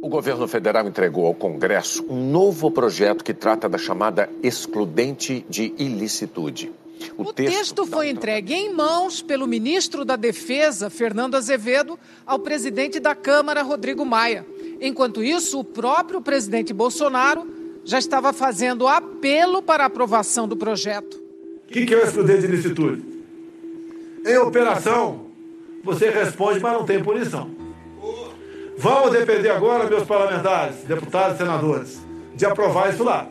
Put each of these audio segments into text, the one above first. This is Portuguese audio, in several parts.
O governo federal entregou ao Congresso um novo projeto que trata da chamada excludente de ilicitude. O, o texto, texto foi entregue em mãos pelo ministro da Defesa, Fernando Azevedo, ao presidente da Câmara, Rodrigo Maia. Enquanto isso, o próprio presidente Bolsonaro já estava fazendo apelo para a aprovação do projeto. O que, que é o excludente de ilicitude? Em operação, você responde, mas não tem punição. Vamos depender agora, meus parlamentares, deputados e senadores, de aprovar isso lá.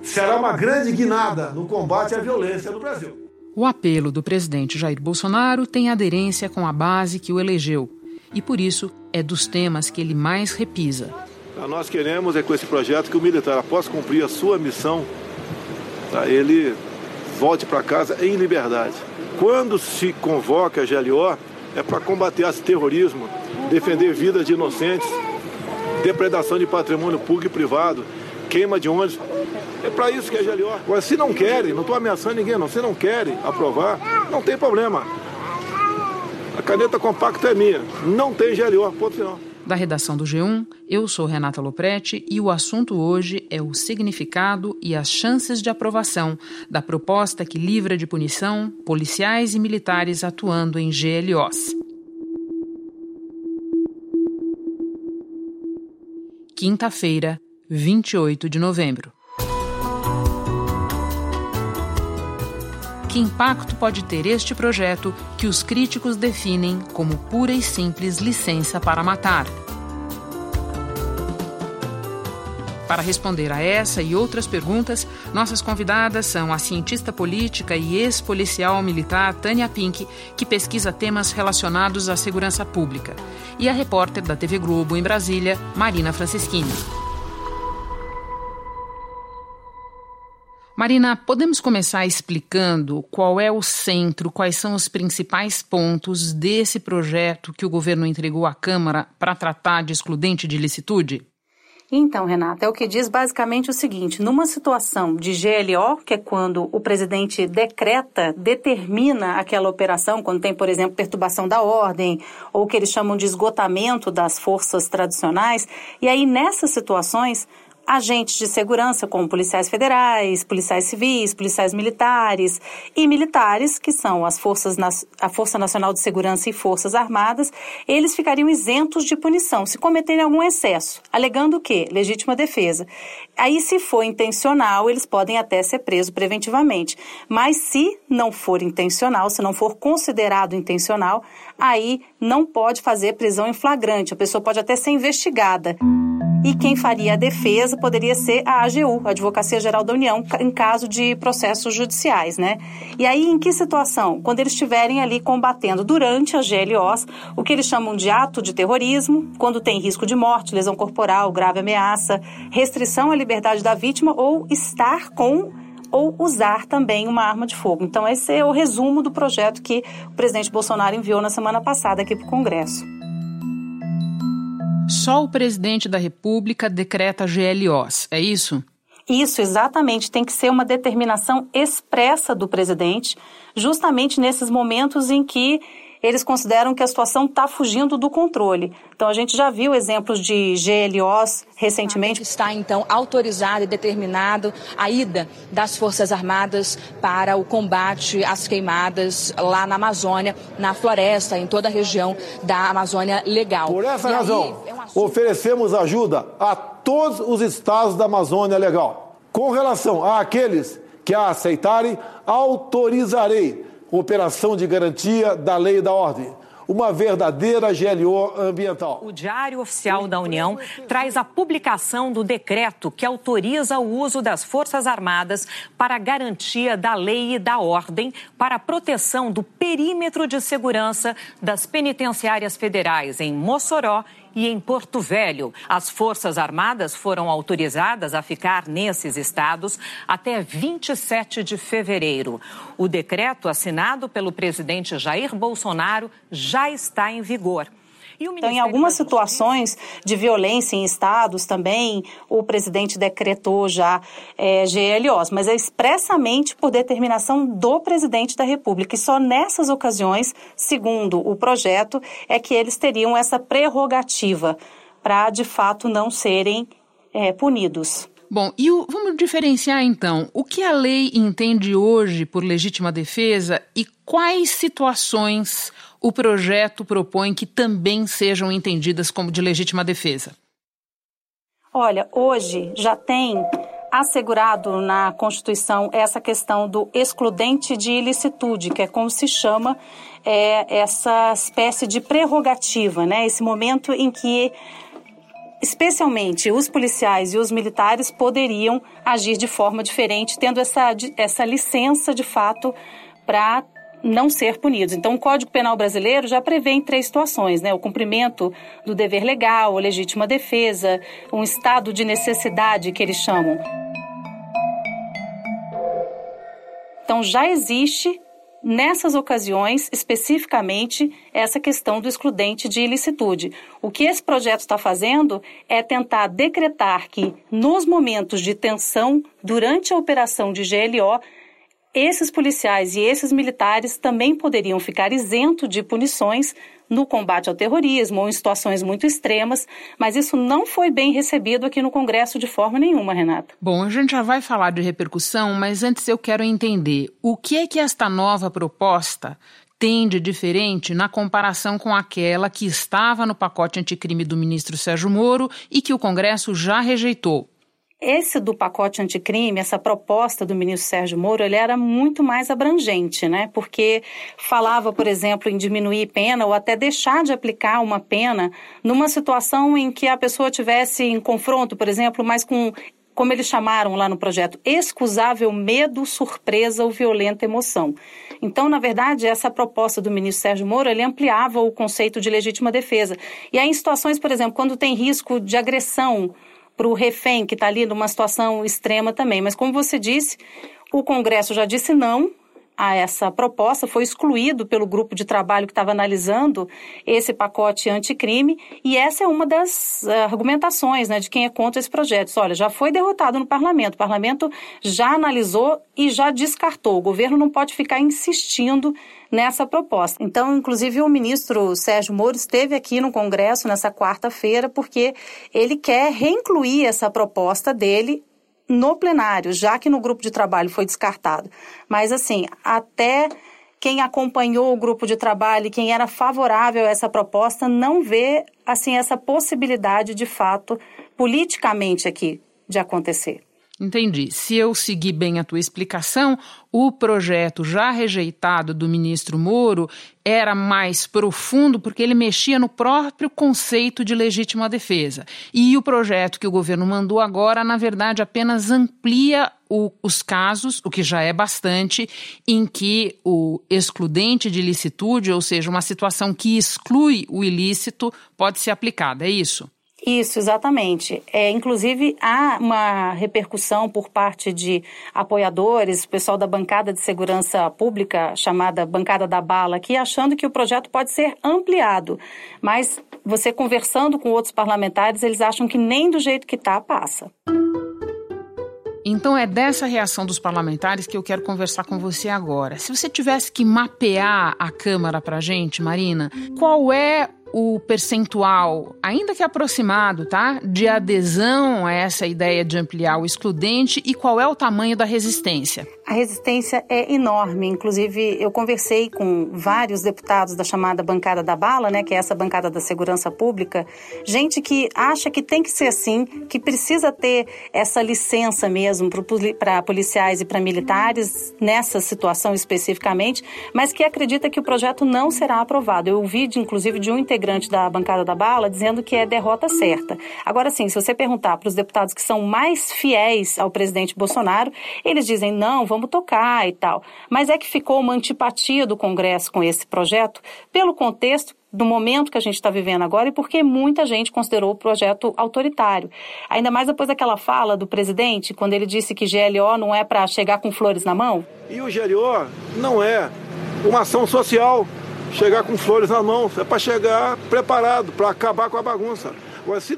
Será uma grande guinada no combate à violência no Brasil. O apelo do presidente Jair Bolsonaro tem aderência com a base que o elegeu e, por isso, é dos temas que ele mais repisa. Nós queremos é com esse projeto que o militar, após cumprir a sua missão, tá, ele volte para casa em liberdade. Quando se convoca a GLO, é para combater esse terrorismo, defender vidas de inocentes, depredação de patrimônio público e privado, queima de ônibus. É para isso que é GLO. Agora, se não querem, não estou ameaçando ninguém, não, se não querem aprovar, não tem problema. A caneta compacta é minha, não tem GLO, ponto final. Da redação do G1, eu sou Renata Loprete e o assunto hoje é o significado e as chances de aprovação da proposta que livra de punição policiais e militares atuando em GLOs. Quinta-feira, 28 de novembro. Que impacto pode ter este projeto que os críticos definem como pura e simples licença para matar? Para responder a essa e outras perguntas, nossas convidadas são a cientista política e ex-policial militar Tânia Pink, que pesquisa temas relacionados à segurança pública, e a repórter da TV Globo em Brasília, Marina Franceschini. Marina, podemos começar explicando qual é o centro, quais são os principais pontos desse projeto que o governo entregou à Câmara para tratar de excludente de licitude? Então, Renata, é o que diz basicamente o seguinte: numa situação de GLO, que é quando o presidente decreta, determina aquela operação, quando tem, por exemplo, perturbação da ordem, ou o que eles chamam de esgotamento das forças tradicionais, e aí nessas situações agentes de segurança, como policiais federais, policiais civis, policiais militares e militares, que são as forças a Força Nacional de Segurança e Forças Armadas, eles ficariam isentos de punição se cometerem algum excesso, alegando o quê? Legítima defesa. Aí, se for intencional, eles podem até ser presos preventivamente. Mas se não for intencional, se não for considerado intencional, aí não pode fazer prisão em flagrante. A pessoa pode até ser investigada e quem faria a defesa poderia ser a AGU, a Advocacia Geral da União, em caso de processos judiciais, né? E aí, em que situação? Quando eles estiverem ali combatendo durante as GLOs o que eles chamam de ato de terrorismo, quando tem risco de morte, lesão corporal, grave ameaça, restrição à liberdade da vítima ou estar com ou usar também uma arma de fogo. Então, esse é o resumo do projeto que o presidente Bolsonaro enviou na semana passada aqui para o Congresso. Só o presidente da República decreta GLOs, é isso? Isso, exatamente. Tem que ser uma determinação expressa do presidente, justamente nesses momentos em que eles consideram que a situação está fugindo do controle. Então, a gente já viu exemplos de GLOs recentemente. Está, então, autorizado e determinado a ida das Forças Armadas para o combate às queimadas lá na Amazônia, na floresta, em toda a região da Amazônia Legal. Por essa e razão, aí, é um oferecemos ajuda a todos os estados da Amazônia Legal. Com relação àqueles que a aceitarem, autorizarei operação de garantia da lei e da ordem uma verdadeira GLO ambiental. O Diário Oficial da União traz a publicação do decreto que autoriza o uso das Forças Armadas para garantia da lei e da ordem para a proteção do perímetro de segurança das penitenciárias federais em Mossoró e em Porto Velho. As Forças Armadas foram autorizadas a ficar nesses estados até 27 de fevereiro. O decreto assinado pelo presidente Jair Bolsonaro já está em vigor. Então, em algumas situações de violência em estados também, o presidente decretou já é, GLOs, mas é expressamente por determinação do presidente da República. E só nessas ocasiões, segundo o projeto, é que eles teriam essa prerrogativa para de fato não serem é, punidos. Bom, e o, vamos diferenciar então o que a lei entende hoje por legítima defesa e quais situações o projeto propõe que também sejam entendidas como de legítima defesa. Olha, hoje já tem assegurado na Constituição essa questão do excludente de ilicitude, que é como se chama é, essa espécie de prerrogativa, né? Esse momento em que especialmente os policiais e os militares poderiam agir de forma diferente, tendo essa, essa licença de fato para não ser punidos. Então, o Código Penal brasileiro já prevê em três situações, né? O cumprimento do dever legal, legítima defesa, um estado de necessidade que eles chamam. Então, já existe nessas ocasiões, especificamente, essa questão do excludente de ilicitude. O que esse projeto está fazendo é tentar decretar que, nos momentos de tensão, durante a operação de GLO, esses policiais e esses militares também poderiam ficar isentos de punições no combate ao terrorismo ou em situações muito extremas, mas isso não foi bem recebido aqui no Congresso de forma nenhuma, Renata. Bom, a gente já vai falar de repercussão, mas antes eu quero entender o que é que esta nova proposta tem de diferente na comparação com aquela que estava no pacote anticrime do ministro Sérgio Moro e que o Congresso já rejeitou. Esse do pacote anticrime, essa proposta do ministro Sérgio Moro, ele era muito mais abrangente, né? Porque falava, por exemplo, em diminuir pena ou até deixar de aplicar uma pena numa situação em que a pessoa tivesse em confronto, por exemplo, mas com como eles chamaram lá no projeto, excusável medo, surpresa ou violenta emoção. Então, na verdade, essa proposta do ministro Sérgio Moro, ele ampliava o conceito de legítima defesa. E aí, em situações, por exemplo, quando tem risco de agressão para o refém que está ali numa situação extrema também. Mas, como você disse, o Congresso já disse não a essa proposta, foi excluído pelo grupo de trabalho que estava analisando esse pacote anticrime, e essa é uma das uh, argumentações né, de quem é contra esse projeto. Olha, já foi derrotado no parlamento, o parlamento já analisou e já descartou. O governo não pode ficar insistindo nessa proposta. Então, inclusive, o ministro Sérgio Moro esteve aqui no Congresso nessa quarta-feira porque ele quer reincluir essa proposta dele no plenário, já que no grupo de trabalho foi descartado. Mas, assim, até quem acompanhou o grupo de trabalho quem era favorável a essa proposta não vê, assim, essa possibilidade de fato, politicamente aqui, de acontecer. Entendi. Se eu seguir bem a tua explicação, o projeto já rejeitado do ministro Moro era mais profundo porque ele mexia no próprio conceito de legítima defesa. E o projeto que o governo mandou agora, na verdade, apenas amplia o, os casos, o que já é bastante, em que o excludente de ilicitude, ou seja, uma situação que exclui o ilícito, pode ser aplicada. É isso? Isso, exatamente. É, inclusive, há uma repercussão por parte de apoiadores, pessoal da bancada de segurança pública, chamada Bancada da Bala, aqui, achando que o projeto pode ser ampliado. Mas você conversando com outros parlamentares, eles acham que nem do jeito que está, passa. Então é dessa reação dos parlamentares que eu quero conversar com você agora. Se você tivesse que mapear a Câmara para gente, Marina, qual é o percentual, ainda que aproximado, tá, de adesão a essa ideia de ampliar o excludente e qual é o tamanho da resistência? A resistência é enorme. Inclusive, eu conversei com vários deputados da chamada bancada da bala, né, que é essa bancada da segurança pública, gente que acha que tem que ser assim, que precisa ter essa licença mesmo para policiais e para militares nessa situação especificamente, mas que acredita que o projeto não será aprovado. Eu ouvi, inclusive, de um integrante da bancada da bala dizendo que é derrota certa. Agora, sim, se você perguntar para os deputados que são mais fiéis ao presidente Bolsonaro, eles dizem não, vamos tocar e tal. Mas é que ficou uma antipatia do Congresso com esse projeto pelo contexto do momento que a gente está vivendo agora e porque muita gente considerou o projeto autoritário. Ainda mais depois daquela fala do presidente, quando ele disse que GLO não é para chegar com flores na mão. E o GLO não é uma ação social chegar com flores na mão, é para chegar preparado, para acabar com a bagunça.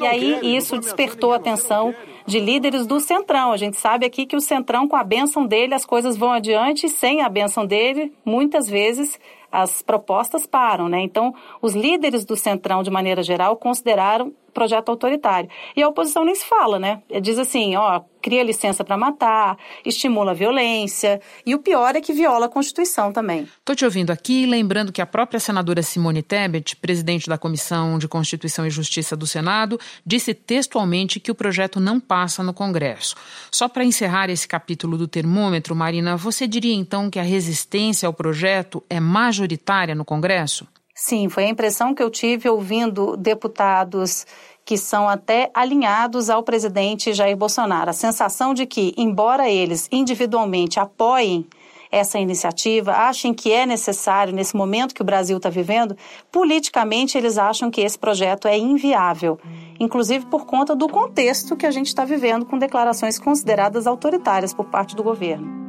e aí isso despertou a atenção de líderes do Centrão. A gente sabe aqui que o Centrão, com a benção dele, as coisas vão adiante, e sem a benção dele, muitas vezes as propostas param, né? Então, os líderes do Centrão, de maneira geral, consideraram projeto autoritário. E a oposição nem se fala, né? Diz assim, ó, cria licença para matar, estimula a violência e o pior é que viola a Constituição também. Estou te ouvindo aqui, lembrando que a própria senadora Simone Tebet, presidente da Comissão de Constituição e Justiça do Senado, disse textualmente que o projeto não passa no Congresso. Só para encerrar esse capítulo do termômetro, Marina, você diria então que a resistência ao projeto é majoritária no Congresso? Sim, foi a impressão que eu tive ouvindo deputados que são até alinhados ao presidente Jair Bolsonaro. A sensação de que, embora eles individualmente apoiem essa iniciativa, achem que é necessário nesse momento que o Brasil está vivendo, politicamente eles acham que esse projeto é inviável, inclusive por conta do contexto que a gente está vivendo com declarações consideradas autoritárias por parte do governo.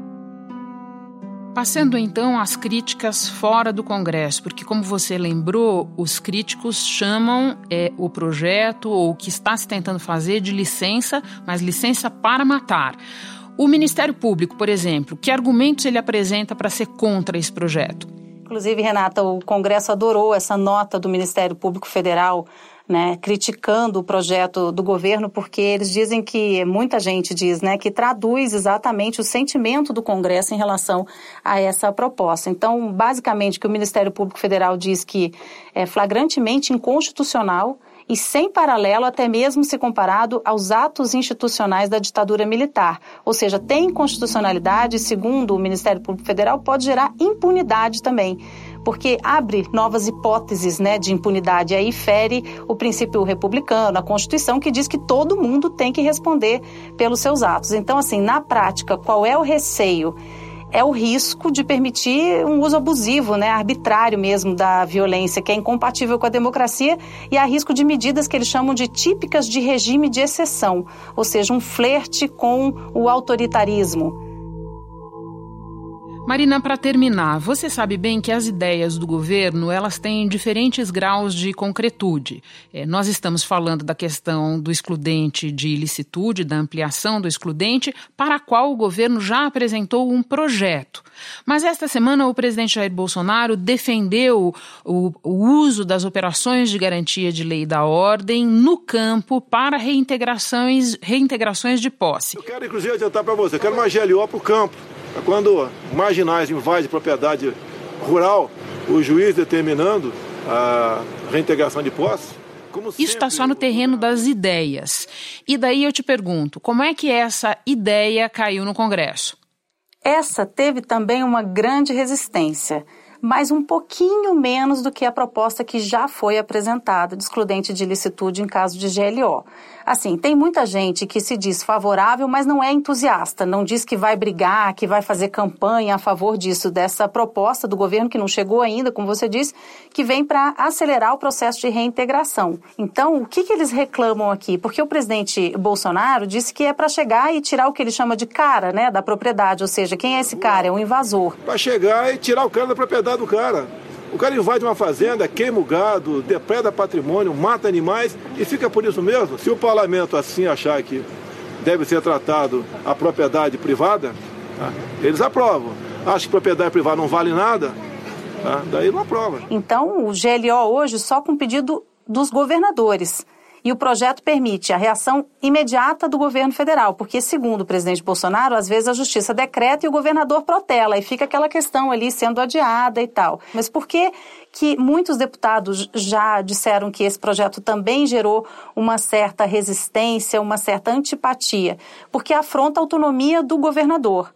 Passando então às críticas fora do Congresso, porque, como você lembrou, os críticos chamam é, o projeto ou o que está se tentando fazer de licença, mas licença para matar. O Ministério Público, por exemplo, que argumentos ele apresenta para ser contra esse projeto? Inclusive, Renata, o Congresso adorou essa nota do Ministério Público Federal né, criticando o projeto do governo, porque eles dizem que, muita gente diz, né, que traduz exatamente o sentimento do Congresso em relação a essa proposta. Então, basicamente, que o Ministério Público Federal diz que é flagrantemente inconstitucional e sem paralelo até mesmo se comparado aos atos institucionais da ditadura militar. Ou seja, tem inconstitucionalidade, segundo o Ministério Público Federal, pode gerar impunidade também porque abre novas hipóteses né, de impunidade. Aí fere o princípio republicano, a Constituição, que diz que todo mundo tem que responder pelos seus atos. Então, assim, na prática, qual é o receio? é o risco de permitir um uso abusivo, né, arbitrário mesmo da violência, que é incompatível com a democracia, e há risco de medidas que eles chamam de típicas de regime de exceção, ou seja, um flerte com o autoritarismo. Marina, para terminar, você sabe bem que as ideias do governo elas têm diferentes graus de concretude. É, nós estamos falando da questão do excludente de ilicitude, da ampliação do excludente, para a qual o governo já apresentou um projeto. Mas esta semana o presidente Jair Bolsonaro defendeu o, o uso das operações de garantia de lei da ordem no campo para reintegrações, reintegrações de posse. Eu quero, inclusive, adiantar para você, eu quero uma GLO para o campo quando marginais invadem propriedade rural, o juiz determinando a reintegração de posse. Isso está só no terreno das ideias. E daí eu te pergunto, como é que essa ideia caiu no Congresso? Essa teve também uma grande resistência mas um pouquinho menos do que a proposta que já foi apresentada de excludente de licitude em caso de GLO. Assim, tem muita gente que se diz favorável, mas não é entusiasta, não diz que vai brigar, que vai fazer campanha a favor disso, dessa proposta do governo que não chegou ainda, como você disse, que vem para acelerar o processo de reintegração. Então, o que, que eles reclamam aqui? Porque o presidente Bolsonaro disse que é para chegar e tirar o que ele chama de cara, né, da propriedade, ou seja, quem é esse cara? É um invasor. Para chegar e tirar o cara da propriedade do cara. O cara invade uma fazenda, queima o gado, depreda patrimônio, mata animais e fica por isso mesmo. Se o parlamento assim achar que deve ser tratado a propriedade privada, tá? eles aprovam. Acho que propriedade privada não vale nada, tá? daí não aprova. Então, o GLO hoje só com pedido dos governadores. E o projeto permite a reação imediata do governo federal, porque, segundo o presidente Bolsonaro, às vezes a justiça decreta e o governador protela, e fica aquela questão ali sendo adiada e tal. Mas por que, que muitos deputados já disseram que esse projeto também gerou uma certa resistência, uma certa antipatia? Porque afronta a autonomia do governador.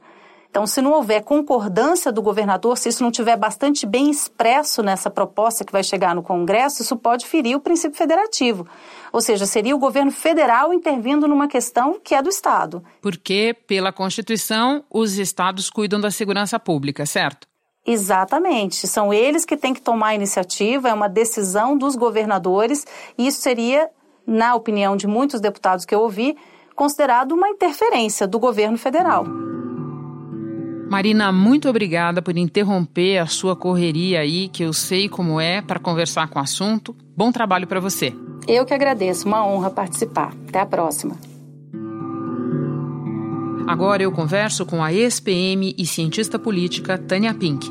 Então, se não houver concordância do governador, se isso não tiver bastante bem expresso nessa proposta que vai chegar no Congresso, isso pode ferir o princípio federativo. Ou seja, seria o governo federal intervindo numa questão que é do Estado. Porque, pela Constituição, os estados cuidam da segurança pública, certo? Exatamente. São eles que têm que tomar a iniciativa, é uma decisão dos governadores, e isso seria, na opinião de muitos deputados que eu ouvi, considerado uma interferência do governo federal. Marina, muito obrigada por interromper a sua correria aí, que eu sei como é, para conversar com o assunto. Bom trabalho para você. Eu que agradeço, uma honra participar. Até a próxima. Agora eu converso com a ex-PM e cientista política Tânia Pink.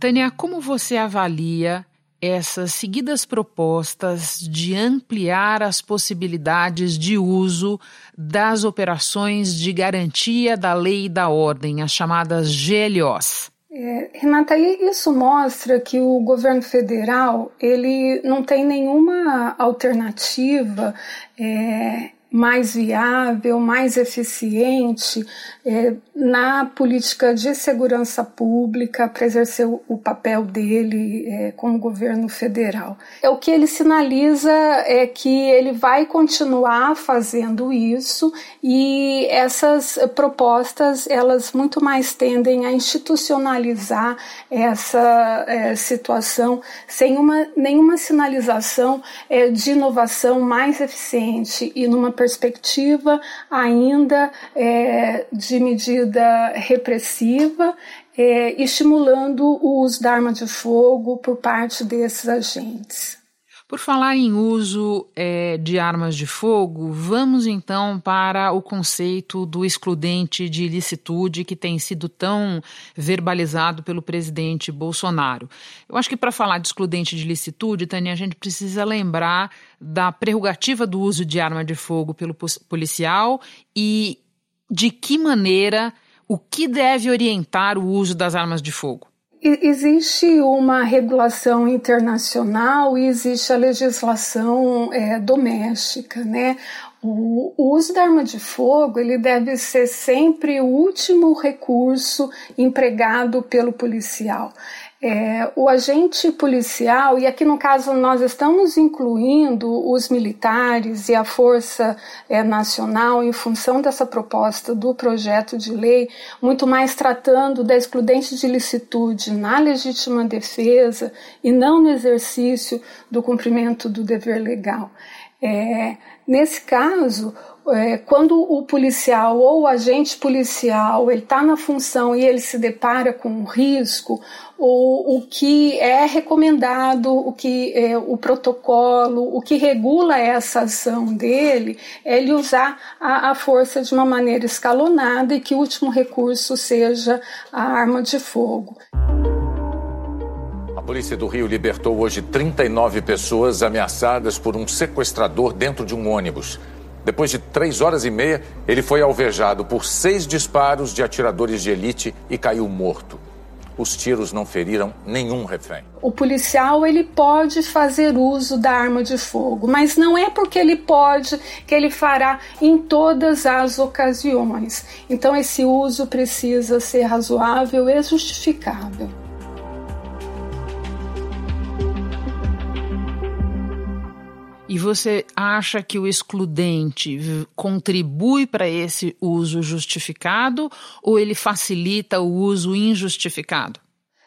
Tânia, como você avalia essas seguidas propostas de ampliar as possibilidades de uso das operações de garantia da lei e da ordem, as chamadas GLOs. É, Renata, isso mostra que o governo federal ele não tem nenhuma alternativa é, mais viável, mais eficiente é, na política de segurança pública para exercer o, papel dele é, como governo federal. É o que ele sinaliza é que ele vai continuar fazendo isso e essas propostas elas muito mais tendem a institucionalizar essa é, situação sem uma, nenhuma sinalização é, de inovação mais eficiente e numa perspectiva ainda é, de medida repressiva, é, estimulando o uso da arma de fogo por parte desses agentes. Por falar em uso é, de armas de fogo, vamos então para o conceito do excludente de ilicitude que tem sido tão verbalizado pelo presidente Bolsonaro. Eu acho que para falar de excludente de ilicitude, Tânia, a gente precisa lembrar da prerrogativa do uso de arma de fogo pelo policial e de que maneira, o que deve orientar o uso das armas de fogo. Existe uma regulação internacional e existe a legislação é, doméstica, né? O, uso da arma de fogo ele deve ser sempre o último recurso empregado pelo policial. É, o agente policial, e aqui no caso nós estamos incluindo os militares e a Força é, Nacional em função dessa proposta do projeto de lei, muito mais tratando da excludente de licitude na legítima defesa e não no exercício do cumprimento do dever legal. É, nesse caso, é, quando o policial ou o agente policial ele está na função e ele se depara com um risco, o, o que é recomendado, o que é, o protocolo, o que regula essa ação dele, é ele usar a, a força de uma maneira escalonada e que o último recurso seja a arma de fogo. Polícia do Rio libertou hoje 39 pessoas ameaçadas por um sequestrador dentro de um ônibus. Depois de três horas e meia, ele foi alvejado por seis disparos de atiradores de elite e caiu morto. Os tiros não feriram nenhum refém. O policial ele pode fazer uso da arma de fogo, mas não é porque ele pode que ele fará em todas as ocasiões. Então esse uso precisa ser razoável e justificável. E você acha que o excludente contribui para esse uso justificado ou ele facilita o uso injustificado?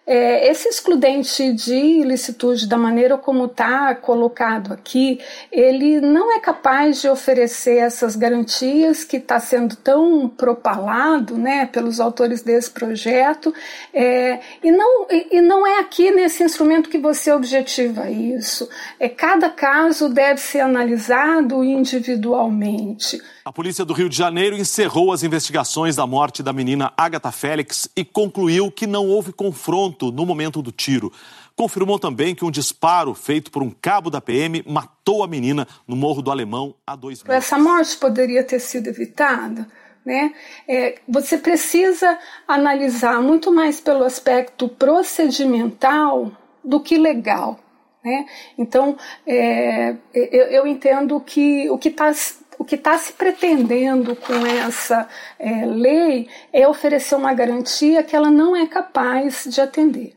É, esse excludente de ilicitude, da maneira como está colocado aqui, ele não é capaz de oferecer essas garantias que está sendo tão propalado né, pelos autores desse projeto, é, e, não, e, e, não é aqui nesse instrumento que você objetiva isso. É, cada caso deve ser analisado individualmente. A polícia do Rio de Janeiro encerrou as investigações da morte da menina Agatha Félix e concluiu que não houve confronto no momento do tiro. Confirmou também que um disparo feito por um cabo da PM matou a menina no Morro do Alemão há dois meses. Essa morte poderia ter sido evitada? Né? É, você precisa analisar muito mais pelo aspecto procedimental do que legal. Né? Então, é, eu, eu, entendo que o que está o que está se pretendendo com essa é, lei é oferecer uma garantia que ela não é capaz de atender.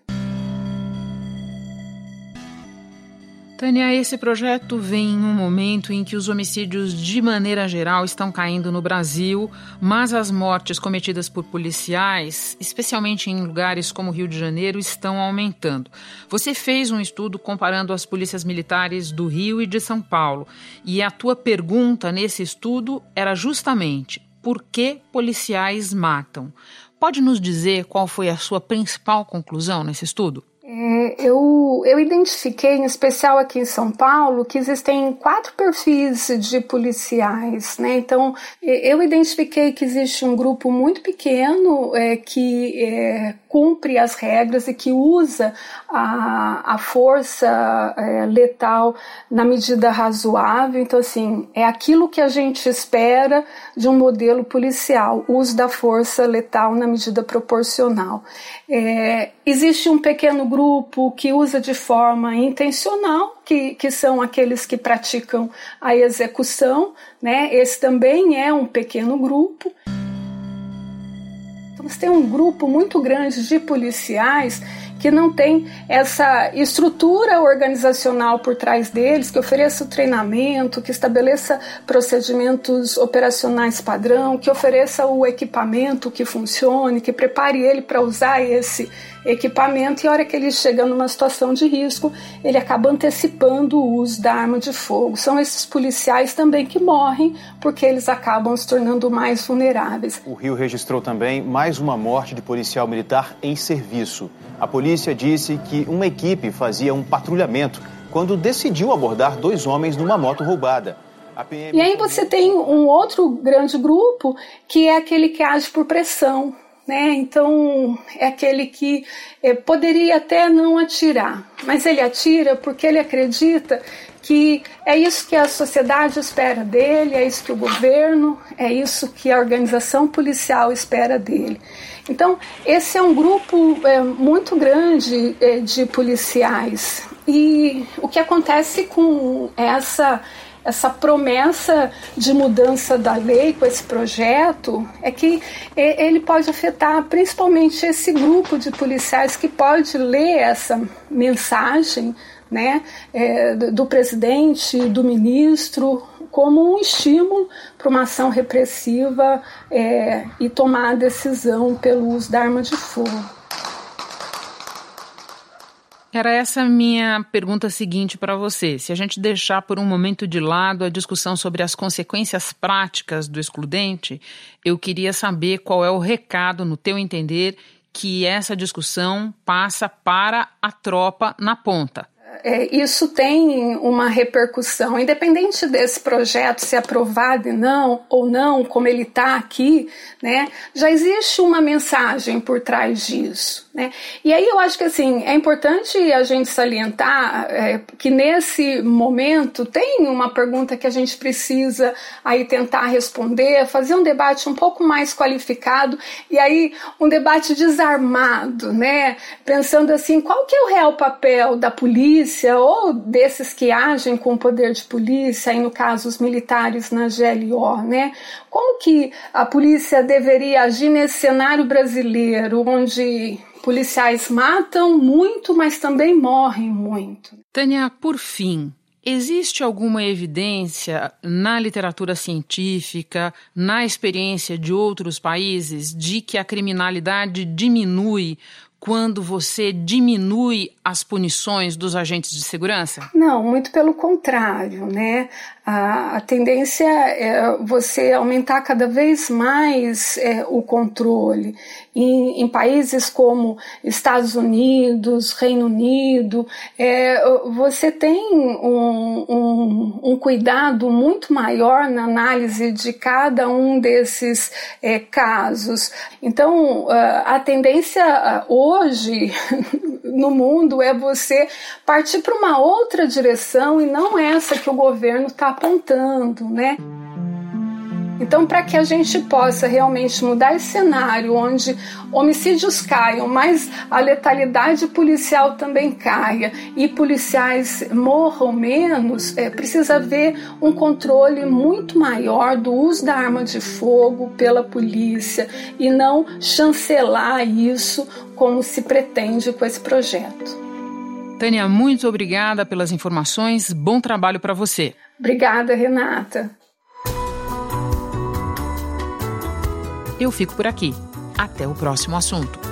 Tânia, esse projeto vem em um momento em que os homicídios, de maneira geral, estão caindo no Brasil, mas as mortes cometidas por policiais, especialmente em lugares como Rio de Janeiro, estão aumentando. Você fez um estudo comparando as polícias militares do Rio e de São Paulo, e a tua pergunta nesse estudo era justamente por que policiais matam. Pode nos dizer qual foi a sua principal conclusão nesse estudo? É, eu, eu identifiquei, em especial aqui em São Paulo, que existem quatro perfis de policiais. Né? Então, eu identifiquei que existe um grupo muito pequeno é, que é, cumpre as regras e que usa a, a força é, letal na medida razoável. Então, assim, é aquilo que a gente espera de um modelo policial, uso da força letal na medida proporcional. É, existe um pequeno grupo que usa de forma intencional, que, que são aqueles que praticam a execução, né? Esse também é um pequeno grupo. Então, você tem um grupo muito grande de policiais que não tem essa estrutura organizacional por trás deles, que ofereça o treinamento, que estabeleça procedimentos operacionais padrão, que ofereça o equipamento que funcione, que prepare ele para usar esse equipamento e a hora que ele chega numa situação de risco, ele acaba antecipando o uso da arma de fogo. São esses policiais também que morrem porque eles acabam se tornando mais vulneráveis. O Rio registrou também mais uma morte de policial militar em serviço. A polícia disse que uma equipe fazia um patrulhamento quando decidiu abordar dois homens numa moto roubada. E aí você tem um outro grande grupo que é aquele que age por pressão. Né? Então é aquele que é, poderia até não atirar, mas ele atira porque ele acredita que é isso que a sociedade espera dele, é isso que o governo, é isso que a organização policial espera dele. Então, esse é um grupo é, muito grande é, de policiais. E o que acontece com essa essa promessa de mudança da lei com esse projeto é que ele pode afetar principalmente esse grupo de policiais que pode ler essa mensagem né, é, do presidente, do ministro, como um estímulo para uma ação repressiva é, e tomar a decisão pelo uso da arma de fogo. Era essa minha pergunta seguinte para você. Se a gente deixar por um momento de lado a discussão sobre as consequências práticas do excludente, eu queria saber qual é o recado, no teu entender, que essa discussão passa para a tropa na ponta é, isso tem uma repercussão, independente desse projeto ser aprovado e não ou não, como ele está aqui, né? Já existe uma mensagem por trás disso, né? E aí eu acho que assim é importante a gente salientar é, que nesse momento tem uma pergunta que a gente precisa aí tentar responder, fazer um debate um pouco mais qualificado e aí um debate desarmado, né? Pensando assim, qual que é o real papel da polícia ou desses que agem com o poder de polícia, aí no caso os militares na GLO, né? Como que a polícia deveria agir nesse cenário brasileiro, onde policiais matam muito, mas também morrem muito? Tânia, por fim, Existe alguma evidência na literatura científica, na experiência de outros países, de que a criminalidade diminui quando você diminui as punições dos agentes de segurança? Não, muito pelo contrário, né? A, a tendência é você aumentar cada vez mais é, o controle. Em, em, países como Estados Unidos, Reino Unido, é, você tem um, um, um, cuidado muito maior na análise de cada um desses é, casos. Então, a tendência hoje no mundo é você partir para uma outra direção e não essa que o governo está apontando, né? Então, para que a gente possa realmente mudar esse cenário onde homicídios caiam, mas a letalidade policial também caia e policiais morram menos, é, precisa haver um controle muito maior do uso da arma de fogo pela polícia e não chancelar isso como se pretende com esse projeto. Tânia, muito obrigada pelas informações. Bom trabalho para você. Obrigada, Renata. Eu fico por aqui. Até o próximo assunto.